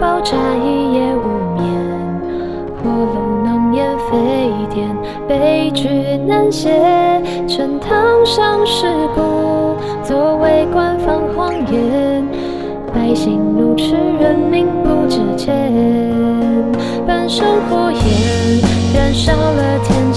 包炸一夜无眠，火炉浓烟飞天，悲剧难写。陈塘上事故，作为官方谎言，百姓怒斥人民不值钱，半生火焰燃烧了天。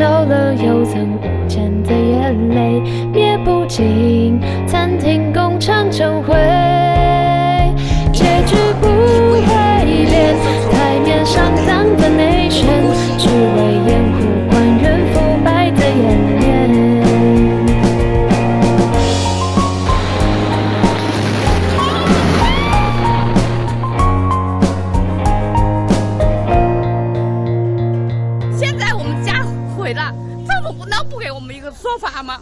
烧了政府不能不给我们一个说法吗？